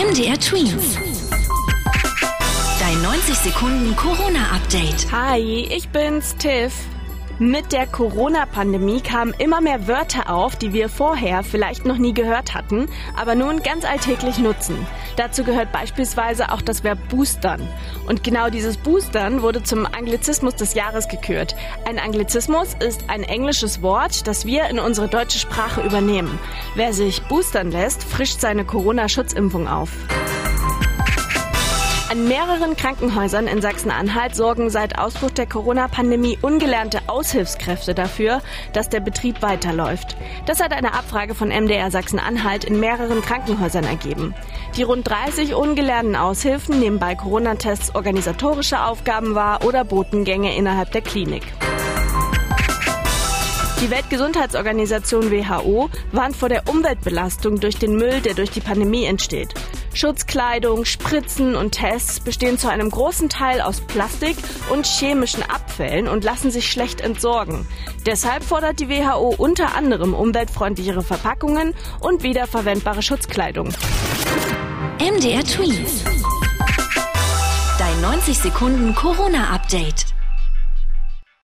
MDR Twins. Dein 90 Sekunden Corona-Update. Hi, ich bin's, Tiff. Mit der Corona-Pandemie kamen immer mehr Wörter auf, die wir vorher vielleicht noch nie gehört hatten, aber nun ganz alltäglich nutzen. Dazu gehört beispielsweise auch das Verb boostern. Und genau dieses Boostern wurde zum Anglizismus des Jahres gekürt. Ein Anglizismus ist ein englisches Wort, das wir in unsere deutsche Sprache übernehmen. Wer sich boostern lässt, frischt seine Corona-Schutzimpfung auf. An mehreren Krankenhäusern in Sachsen-Anhalt sorgen seit Ausbruch der Corona-Pandemie ungelernte Aushilfskräfte dafür, dass der Betrieb weiterläuft. Das hat eine Abfrage von MDR Sachsen-Anhalt in mehreren Krankenhäusern ergeben. Die rund 30 ungelernten Aushilfen nehmen bei Corona-Tests organisatorische Aufgaben wahr oder Botengänge innerhalb der Klinik. Die Weltgesundheitsorganisation WHO warnt vor der Umweltbelastung durch den Müll, der durch die Pandemie entsteht. Schutzkleidung, Spritzen und Tests bestehen zu einem großen Teil aus Plastik und chemischen Abfällen und lassen sich schlecht entsorgen. Deshalb fordert die WHO unter anderem umweltfreundlichere Verpackungen und wiederverwendbare Schutzkleidung. MDR Twins. Dein 90 Sekunden Corona-Update.